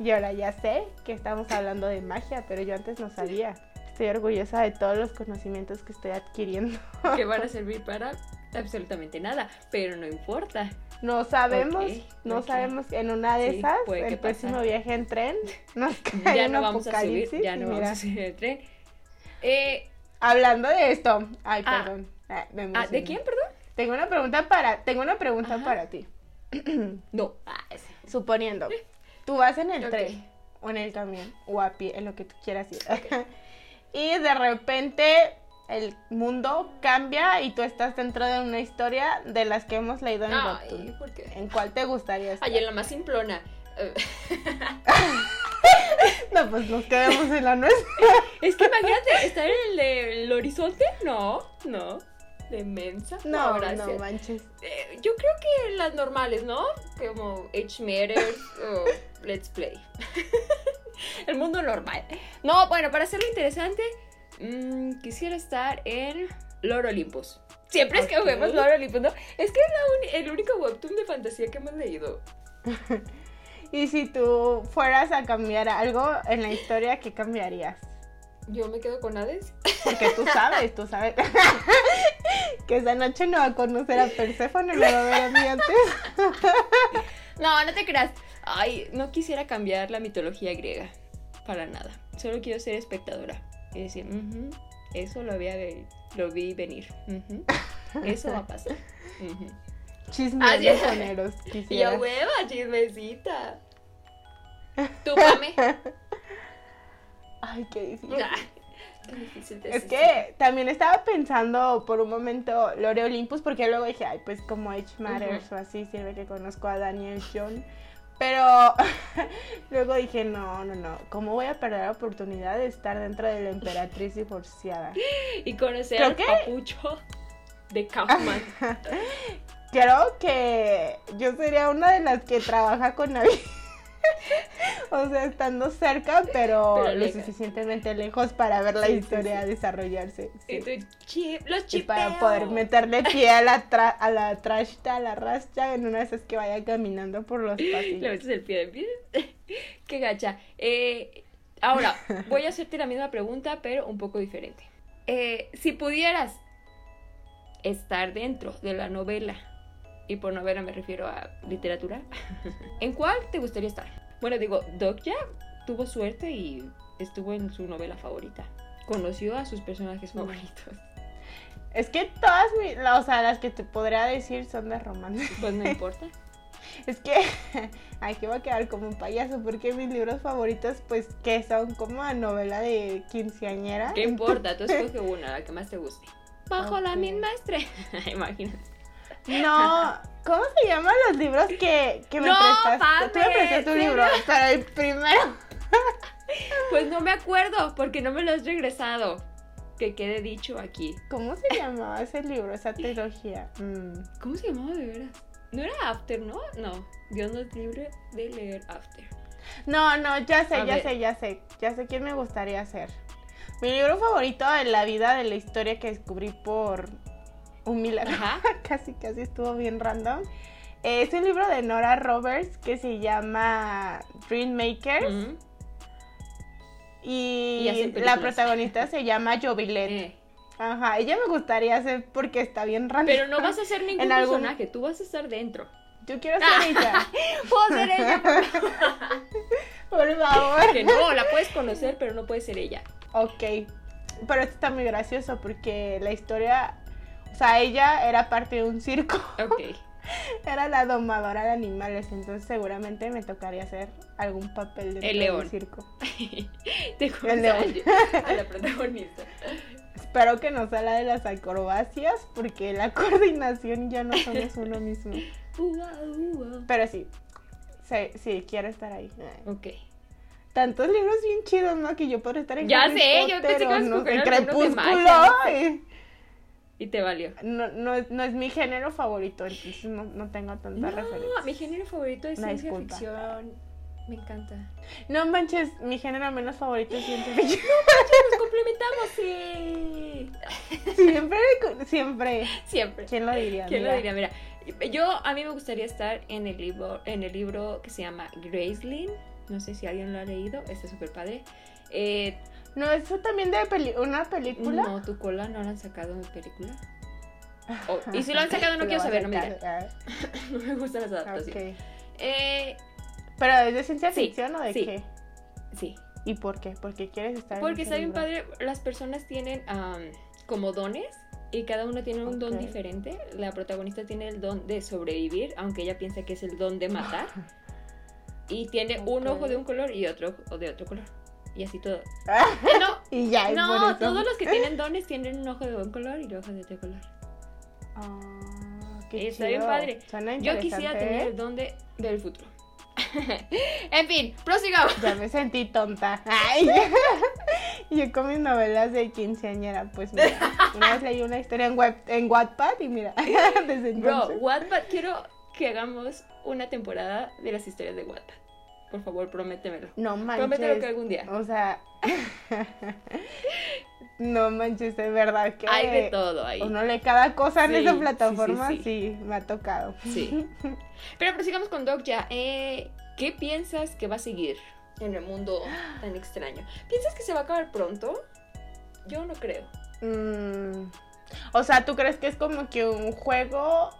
Y ahora ya sé que estamos hablando de magia, pero yo antes no sabía. Estoy orgullosa de todos los conocimientos que estoy adquiriendo. Que van a servir para absolutamente nada, pero no importa. No sabemos, no sabemos en una de Sí, esas, que el próximo pasa. viaje en tren, nos cae Ya no vamos a subir, ya no mira, vamos a subir el tren. Eh, Hablando de esto, ay, Ah. perdón. Ah, me ah, ¿De quién, perdón? Tengo una pregunta para, tengo una pregunta Ajá. para ti. No. Ah. Suponiendo, tú vas en el tren o en el camión o a pie, en lo que tú quieras ir. y de repente el mundo cambia y tú estás dentro de una historia de las que hemos leído en Ay, Webtoon. ¿por qué? ¿En cuál te gustaría estar? Ay, en la más simplona. Eh, No, pues nos quedamos en la nuestra. es que imagínate, ¿estar en el del horizonte? No, no. De mensa. No, no, gracias. manches. Eh, yo creo que las normales, ¿no? Como H Matters o Let's Play. El mundo normal. No, bueno, para hacerlo interesante, mm, quisiera estar en Lord Olympus. Siempre es que Ok. juguemos Lord Olympus, ¿no? Es que es la el único webtoon de fantasía que hemos leído. Y si tú fueras a cambiar algo en la historia, ¿qué cambiarías? Yo me quedo con Hades. Porque tú sabes, tú sabes que esa noche no va a conocer a Perséfone, me va a ver a mí antes. No, no te creas. Ay, no quisiera cambiar la mitología griega. Para nada. Solo quiero ser espectadora. Y decir, "Ujú, eso lo, había lo vi venir. Eso va a pasar. Ujú. Chismes Así de soneros, yo, hueva, chismecita. Tú, Pame. Ay, qué difícil. Qué difícil Es que también estaba pensando por un momento Lore Olympus, porque luego dije, ay, pues como Age Matters o así, sirve que conozco a Daniel John. Pero luego dije, no, no, no, ¿cómo voy a perder la oportunidad de estar dentro de la emperatriz divorciada? Y conocer Creo al que- papucho de Kaufman. Creo que yo sería una de las que trabaja con alguien. O sea, estando cerca, pero, Pero lo suficientemente lejos para ver la Sí, historia sí. desarrollarse. Y chip, los Y chipeo. para poder meterle pie a la, tra- a la trashta, a la rastra, en una de esas que vaya caminando por los Le pasillos. metes el pie de pie. Qué gacha. Eh, ahora, voy a hacerte la misma pregunta, pero un poco diferente. Eh, si pudieras estar dentro de la novela, y por novela me refiero a literatura, ¿en cuál te gustaría estar? Bueno, digo, Doc ya tuvo suerte y estuvo en su novela favorita. Conoció a sus personajes favoritos. Es que todas, mi- la- o sea, las que te podría decir son de romance. Pues no importa. Es que aquí va a quedar como un payaso, porque mis libros favoritos, pues, que son como a novela de quinceañera. ¿Qué importa? Tú escoge una, la que más te guste. Bajo la misma estrella. Imagínate. No, ¿cómo se llaman los libros que, que me No, prestaste? Tú me prestaste un ¿en libro, pero el primero. Pues no me acuerdo porque no me lo has regresado. Que quede dicho aquí. ¿Cómo se llamaba ese libro, esa trilogía? Mm. ¿Cómo se llamaba de veras? No era After, ¿no? No. Dios nos libre de leer After. No, no, ya sé, A ya ver. sé, ya sé. Ya sé quién me gustaría ser. Mi libro favorito de la vida, de la historia que descubrí por un milagro. Ajá. casi, casi estuvo bien random. Eh, Es un libro de Nora Roberts que se llama Dream Makers. Y, la protagonista se llama Jovilet. Eh, Ajá, ella me gustaría ser porque está bien random. Pero no vas a ser ningún En algún- personaje, tú vas a estar dentro. Yo quiero ser ella. Puedo ser ella. Por favor. Que no, la puedes conocer, pero no puedes ser ella. Ok. Pero esto está muy gracioso porque la historia. O sea, ella era parte de un circo. Ok. Era la domadora de animales. Entonces, seguramente me tocaría hacer algún papel dentro El león. circo. Te El león. a la protagonista. Espero que no sea la de las acrobacias porque la coordinación ya no somos uno mismo. Pero sí. Sí, sí, quiero estar ahí. Ok. Tantos libros bien chidos, ¿no? Que yo podría estar en Ya sé, yo pensé que no de Crepúsculo. magia, no sé. Ay. Y te valió. No, no, es, no es mi género favorito, entonces no, no tengo tanta No, referencia. mi género favorito es Una ciencia disculpa. ficción. Me encanta. No manches, mi género menos favorito es ciencia ficción. Nos complementamos, sí. siempre, siempre. Siempre. ¿Quién lo diría? ¿Quién lo Mira. diría? Mira, yo a mí me gustaría estar en el libro, en el libro que se llama Graceland. No sé si alguien lo ha leído, está súper padre. Eh, No, eso también de peli- una película. no, tu cola no la han sacado en película. Oh, y si lo han sacado no quiero saber, no me digas. No me gustan las adaptaciones. ok. Eh, ¿Pero es de ciencia Sí, ficción o de sí. qué? sí, ¿Y por qué? Porque quieres estar en porque está bien padre, las personas tienen am, como dones y cada uno tiene un don diferente. La protagonista tiene el don de sobrevivir, aunque ella piensa que es el don de matar. Y tiene un ojo de un color y otro de otro color. Y así todo. Eh, no, y ya, es por no, eso. todos los que tienen dones tienen un ojo de un color y un ojo de otro color. Ah, qué Está bien padre. Suena Yo quisiera tener ¿eh? el don de, del futuro. en fin, prosigamos. Ya me sentí tonta. Ay. Yo con mis novelas de quinceañera, pues mira, una vez leí una historia en web, en Wattpad y mira, desde Bro, entonces. Wattpad, quiero que hagamos una temporada de las historias de Wattpad. Por favor, prométemelo. No manches. Promételo que algún día. O sea, no manches, de verdad que Hay de todo ahí. uno lee cada cosa en esa plataforma, sí, sí, sí. me ha tocado. Sí. Pero prosigamos con Doc ya. Eh, ¿Qué piensas que va a seguir en el mundo tan extraño? ¿Piensas que se va a acabar pronto? Yo no creo. Mm, o sea, ¿tú crees que es como que un juego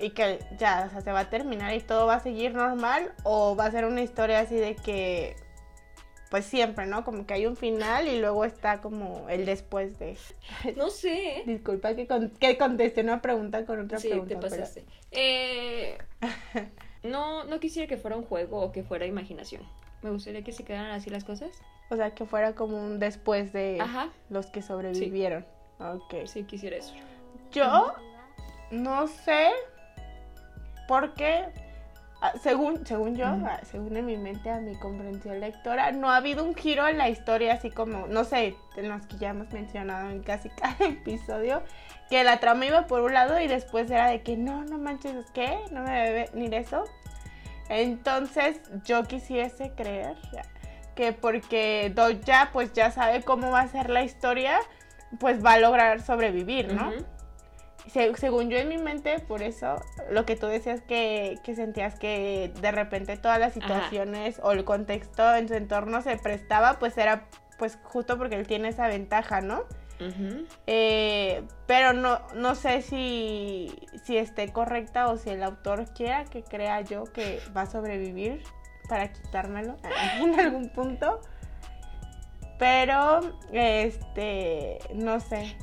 y que ya, o sea, se va a terminar y todo va a seguir normal? ¿O va a ser una historia así de que, pues siempre, ¿no? Como que hay un final y luego está como el después de... No sé. Disculpa que, con- que contesté una pregunta con otra Sí, pregunta. te pero- pasaste. Eh, no, no quisiera que fuera un juego o que fuera imaginación. Me gustaría que se quedaran así las cosas. O sea, que fuera como un después de Ajá, los que sobrevivieron. Ok. sí quisiera eso. Yo no sé por qué, ah, según, según yo, ah, según en mi mente, a mi comprensión lectora, no ha habido un giro en la historia así como, no sé, en los que ya hemos mencionado en casi cada episodio, que la trama iba por un lado y después era de que no, no manches, ¿qué? No me debe venir eso. Entonces yo quisiese creer que porque Doja pues ya sabe cómo va a ser la historia, pues va a lograr sobrevivir, ¿no? Se- según yo en mi mente, por eso lo que tú decías que, que sentías que de repente todas las situaciones o el contexto en su entorno se prestaba, pues era pues justo porque él tiene esa ventaja, ¿no? Eh, pero no, no sé si, si esté correcta o si el autor quiera que crea yo que va a sobrevivir para quitármelo en algún punto. Pero, este, no sé.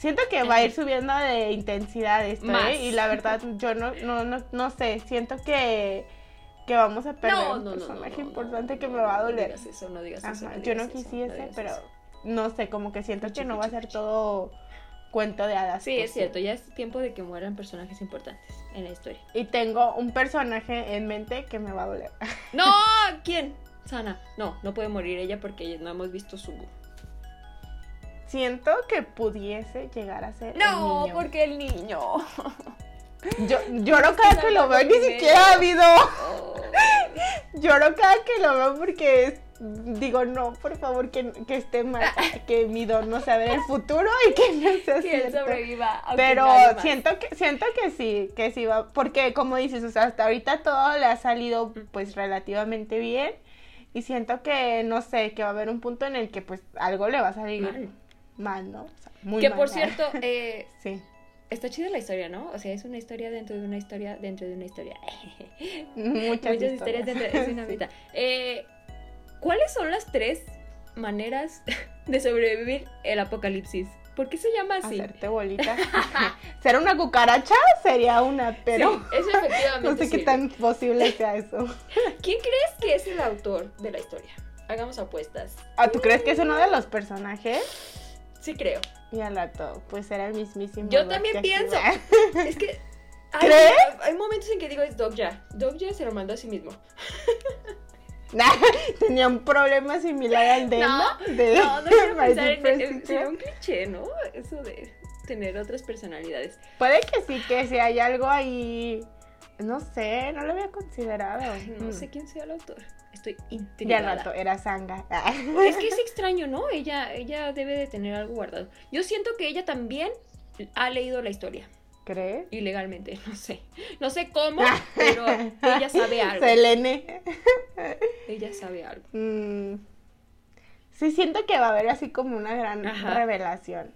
Siento que va a ir subiendo de intensidad esto, ¿eh? Y la verdad, yo no, no, no, no sé. Siento que, que vamos a perder No, un no, no, personaje no, no, importante no, que no, me va a no doler. digas eso, no digas eso, Ajá, no yo no quisiese, pero no sé, como que siento que no va a ser todo cuento de hadas. Sí, es cierto, ya es tiempo de que mueran personajes importantes en la historia. Y tengo un personaje en mente que me va a doler. ¡No! ¿Quién? Sana. No, no puede morir ella porque no hemos visto su. Siento que pudiese llegar a ser. el No, niño. porque el niño. Yo lloro cada que lo veo, ni siquiera ha habido. Oh. Lloro cada que lo veo porque es- digo, no, por favor, que, que esté mal, que mi don no sea ver el futuro y que no sea Que él sobreviva. Pero siento que siento que sí, que sí va, porque como dices, o sea, hasta ahorita todo le ha salido pues relativamente bien y siento que no sé, que va a haber un punto en el que pues algo le va a salir mal, Mal. ¿no? O sea, muy Que mal. por cierto, eh, sí. está chida la historia, ¿no? O sea, es una historia dentro de una historia dentro de una historia. Muchas, Muchas historias dentro es una Sí. mitad. Eh, ¿Cuáles son las tres maneras de sobrevivir el apocalipsis? ¿Por qué se llama así? Hacerte bolita. Ser una cucaracha sería una, pero Sí, eso efectivamente. no sé qué tan posible sea eso. ¿Quién crees que es el autor de la historia? Hagamos apuestas. Ah, ¿tú crees que es uno de los personajes? Sí creo. Y al rato, pues era el mismísimo. Yo también pienso. Es que hay, ¿Crees? hay momentos en que digo es Dogja. Dogja se lo mandó a sí mismo. Nah, Tenía un problema similar al de Emma. de No, no quiero pensar en, sería un cliché, ¿no? Eso de tener otras personalidades. Puede que sí, que si hay algo ahí. No sé, no lo había considerado. Ay, no Mm. sé quién sea el autor. Estoy intrigada. rato, era Sanga. Es que es extraño, ¿no? Ella, ella debe de tener algo guardado. Yo siento que ella también ha leído la historia. ¿Crees? Ilegalmente, no sé. No sé cómo, pero ella sabe algo. Selene. Ella sabe algo. Mm, Sí, siento que va a haber así como una gran Ajá. revelación.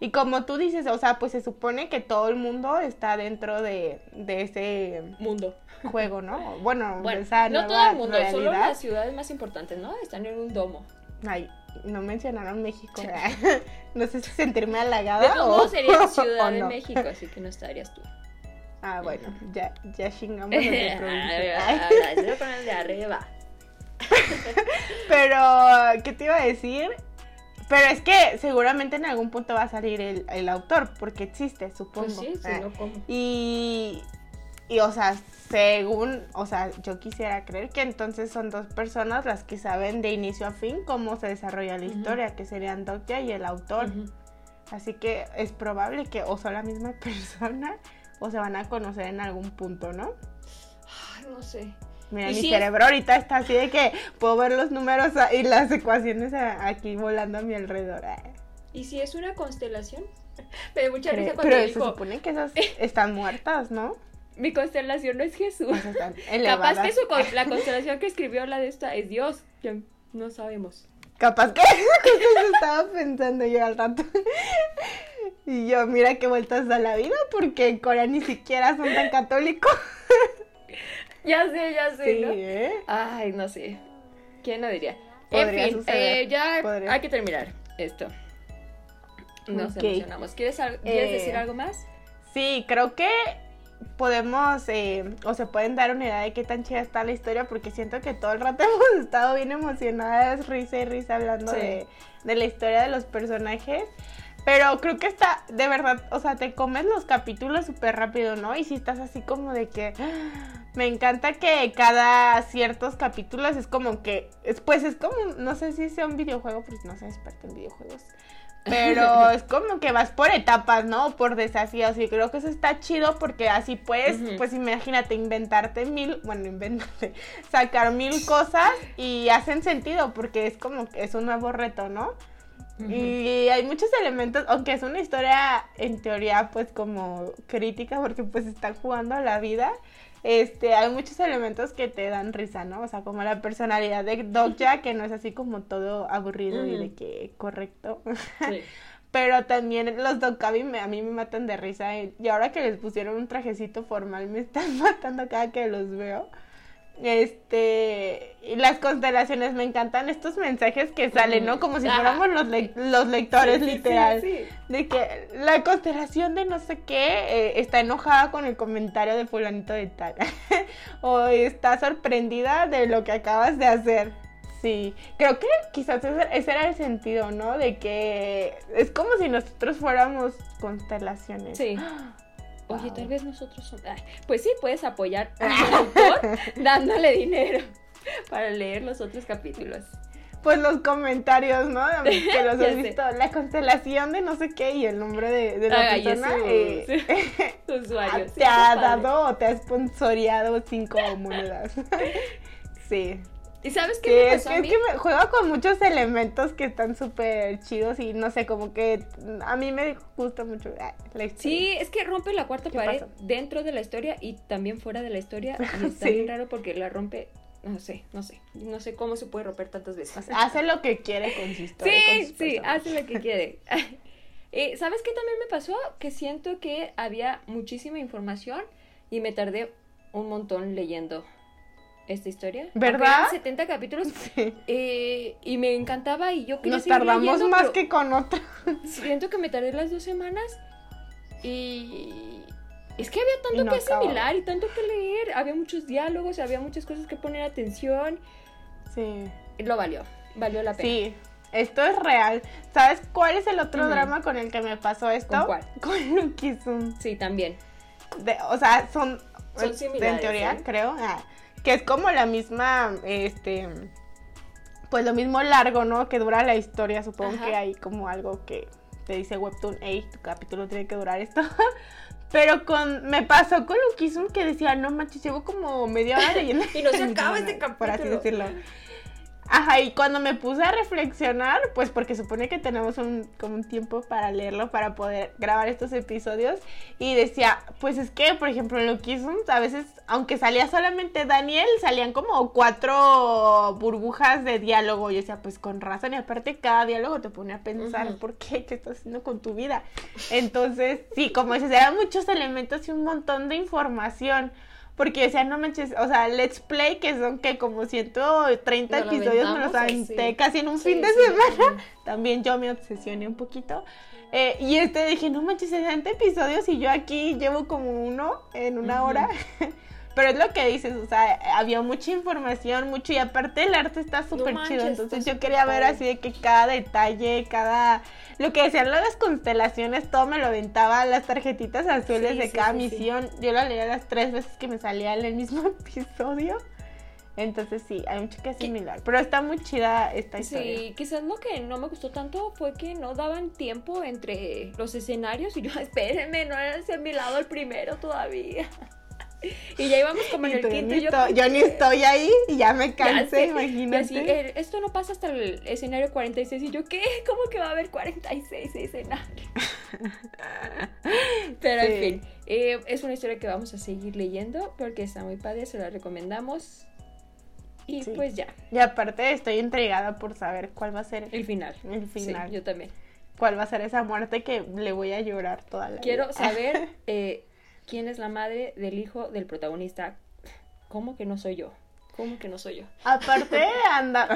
Y como tú dices, o sea, pues se supone que todo el mundo está dentro de, de ese Mundo. juego, ¿no? Bueno, Bueno, esa no todo el mundo, solo las ciudades más importantes, ¿no? Están en un domo. Ay, no mencionaron México. no sé si sentirme halagada De todos o, sería o Ciudad de. México, así que no estarías tú. Ah, bueno, ya, ya chingamos los de provincia. Con el de arriba. Pero, ¿qué te iba a decir? Pero es que seguramente en algún punto va a salir el, el autor, porque existe, supongo. Pues sí, sí, Ah, no como. Y, y, o sea, según, o sea, yo quisiera creer que entonces son dos personas las que saben de inicio a fin cómo se desarrolla la historia, que serían Dokya y el autor. Así que es probable que o son la misma persona o se van a conocer en algún punto, ¿no? Ay, no sé. Mira, Y mi es- cerebro ahorita está así de que puedo ver los números y las ecuaciones aquí volando a mi alrededor. ¿Y si es una constelación? Me dio mucha risa cuando pero se dijo, supone que esas están muertas, ¿no? mi constelación no es Jesús. Están Capaz que su con- la constelación que escribió la de esta es Dios. Ya no sabemos. Capaz que eso estaba pensando yo al rato. Y yo, mira qué vueltas da la vida, porque en Corea ni siquiera son tan católicos. Ya sé, ya sé, Sí, ¿no? ¿eh? Ay, no sé. ¿Quién lo diría? Podría en fin, eh, ya podría. hay que terminar esto. Nos emocionamos. ¿Quieres, ¿quieres Eh, decir algo más? Sí, creo que podemos eh, o se pueden dar una idea de qué tan chida está la historia porque siento que todo el rato hemos estado bien emocionadas, risa y risa hablando Sí. de, de la historia de los personajes. Pero creo que está, de verdad, o sea, te comes los capítulos súper rápido, ¿no? Y si estás así como de que... ¡ah! Me encanta que cada ciertos capítulos es como que... es- Pues es como, no sé si sea un videojuego, porque no soy experta en videojuegos. Pero es como que vas por etapas, ¿no? Por desafíos. Y creo que eso está chido porque así puedes, pues imagínate, inventarte mil, bueno, inventarte, sacar mil cosas y hacen sentido porque es como que es un nuevo reto, ¿no? Y hay muchos elementos, aunque es una historia en teoría pues como crítica porque pues está jugando a la vida, este, hay muchos elementos que te dan risa, ¿no? O sea, como la personalidad de Dogja, que no es así como todo aburrido y de que correcto. Sí. Pero también los Dokabi me- a mí me matan de risa. Y y ahora que les pusieron un trajecito formal, me están matando cada que los veo. Este. Y las constelaciones, me encantan estos mensajes que salen, ¿no? Como si fuéramos los, le- los lectores, Sí, sí, sí, literal. sí. De que la constelación de no sé qué eh, está enojada con el comentario de fulanito de tal. o está sorprendida de lo que acabas de hacer. Sí, creo que quizás ese, ese era el sentido, ¿no? De que es como si nosotros fuéramos constelaciones. Sí. Oye, Wow. tal vez nosotros. Ay, pues sí, puedes apoyar al autor dándole dinero para leer los otros capítulos. Pues los comentarios, ¿no? Que los has sé. visto. La constelación de no sé qué y el nombre de, de la Ah, y persona. eso, eh, Su usuario. sí, te ha padre. dado o te ha sponsoreado cinco monedas. sí. ¿Y sabes qué Sí, me es pasó que, a es que me- juega con muchos elementos que están súper chidos y no sé, como que a mí me gusta mucho ah, la historia. Sí, es que rompe la cuarta ¿Qué pared pasó? dentro de la historia y también fuera de la historia. Y está Sí. bien raro porque la rompe... No sé, no sé. No sé cómo se puede romper tantas veces. Hace lo que quiere con su historia. Sí, sí, hace lo que quiere. Eh, ¿Sabes qué también me pasó? Que siento que había muchísima información y me tardé un montón leyendo esta historia. ¿Verdad? eran 70 capítulos Sí. eh, y me encantaba y yo quería Nos tardamos leyendo, más que con otros. Siento que me tardé las dos semanas y... Es que había tanto no que acababa. asimilar y tanto que leer, había muchos diálogos, había muchas cosas que poner atención Sí. lo valió, valió la pena. Sí. Esto es real. ¿Sabes cuál es el otro Ujú. drama con el que me pasó esto? ¿Con cuál? Con Lucky Sun. Sí, también. De- o sea, son, Son en similares, teoría, ¿eh? creo, ah, que es como la misma, este, pues lo mismo largo, ¿no? Que dura la historia, supongo Ajá. que hay como algo que te dice Webtoon, hey, tu capítulo tiene que durar esto. Pero con, me pasó con Lukisum que decía, no manches, llevo como media hora leyendo. Y no se acaba libro", este Por así capítulo. decirlo. Ajá, y cuando me puse a reflexionar, pues porque supone que tenemos un, como un tiempo para leerlo, para poder grabar estos episodios, y decía, pues es que, por ejemplo, en Loquism, a veces, aunque salía solamente Daniel, salían como cuatro burbujas de diálogo, y yo decía, pues con razón, y aparte cada diálogo te pone a pensar. ¿por qué? ¿Qué estás haciendo con tu vida? Entonces, sí, como dices, eran muchos elementos y un montón de información. Porque decía, no manches, o sea, Let's Play, que son que como 130 Nos lo episodios, me los aventé casi en un Sí, fin de sí, semana. También yo me obsesioné un poquito. Eh, y este dije, no manches, 60 episodios y yo aquí llevo como uno en una hora. Pero es lo que dices, o sea, había mucha información, mucho, y aparte el arte está súper chido. manches, Entonces yo quería ver así de que cada detalle, cada. Lo que decían las constelaciones, todo me lo aventaba, las tarjetitas azules Sí, de sí, cada sí, misión. Yo lo leía las tres veces que me salía en el mismo episodio. Entonces sí, hay mucho que asimilar. Pero está muy chida esta historia. Sí, quizás lo que no me gustó tanto fue que no daban tiempo entre los escenarios y yo, espérenme, no he asimilado el primero todavía. Y ya íbamos como en el quinto yo, estoy, yo ni estoy ahí y ya me Ya cansé, sé. imagínate. Y así, eh, esto no pasa hasta el escenario 46 y yo, ¿qué? ¿Cómo que va a haber 46 escenarios? Pero Sí. en fin, eh, es una historia que vamos a seguir leyendo porque está muy padre, se la recomendamos. Y Sí. pues ya, Y aparte estoy intrigada por saber cuál va a ser el final. el final. Sí, yo también. cuál va a ser esa muerte que le voy a llorar toda la Quiero vida. saber eh, quién es la madre del hijo del protagonista. ¿Cómo que no soy yo? ¿Cómo que no soy yo? Aparte anda,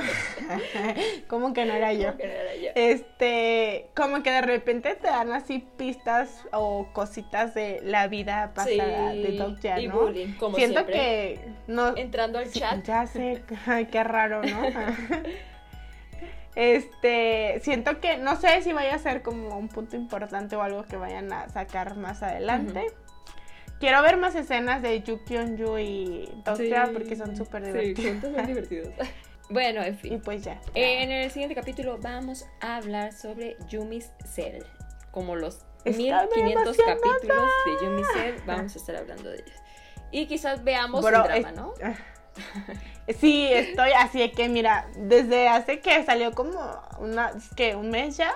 como que no era yo. ¿Cómo que no era yo? Este, como que de repente te dan así pistas o cositas de la vida pasada de Dogja, y ¿no? bullying, como Siento siempre. que no Entrando al chat. Ya sé, ay, qué raro, ¿no? Este, siento que no sé si vaya a ser como un punto importante o algo que vayan a sacar más adelante. Quiero ver más escenas de Yu Kyung y Dokja porque son súper divertidos. Sí, son divertidos. bueno, en y fin. pues ya. En el siguiente capítulo vamos a hablar sobre Yumi's Cell. Como los Estoy 1500 emocionada. capítulos de Yumi's Cell, vamos a estar hablando de ellos. Y quizás veamos Bro, un drama, es- ¿no? Sí, estoy así de que mira, desde hace que salió como una, que un mes ya,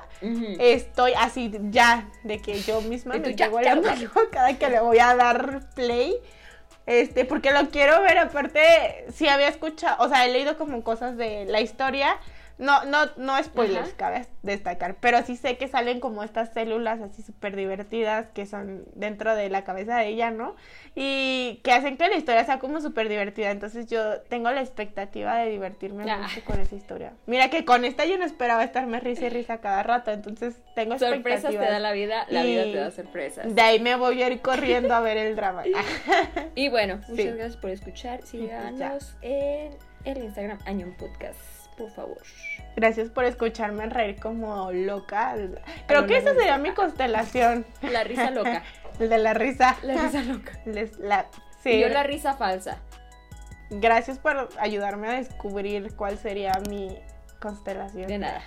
estoy así ya, de que yo misma me la mano cada que le voy a dar play. Este, porque lo quiero ver, aparte, sí había escuchado, o sea, he leído como cosas de la historia. No, no, no spoilers, Ajá. cabe destacar, pero sí sé que salen como estas células así súper divertidas que son dentro de la cabeza de ella, ¿no? Y que hacen que la historia sea como súper divertida. Entonces yo tengo la expectativa de divertirme Ah. mucho con esa historia. Mira que con esta yo no esperaba estarme risa y risa cada rato, entonces tengo Sorpresas te expectativas. da la vida, la vida te da sorpresas. De ahí me voy a ir corriendo a ver el drama. Y bueno, muchas Sí. gracias por escuchar. pues. Síganos en el Instagram Añon Podcast, por favor. Gracias por escucharme reír como loca. Creo que esa sería mi constelación. La risa loca. El de la risa. La risa loca. Les- la- Y sí. yo la risa falsa. Gracias por ayudarme a descubrir cuál sería mi constelación. De nada.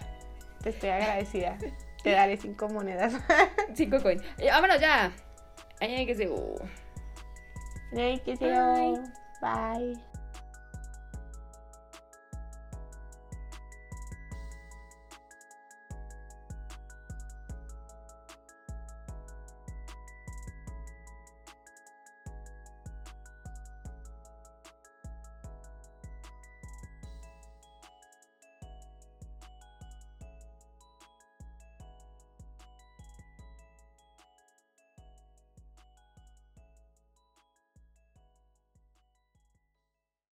Te estoy agradecida. Te daré cinco monedas. Cinco coins. Eh, vámonos ya. Ay, que se. Ay, qué Bye. Bye.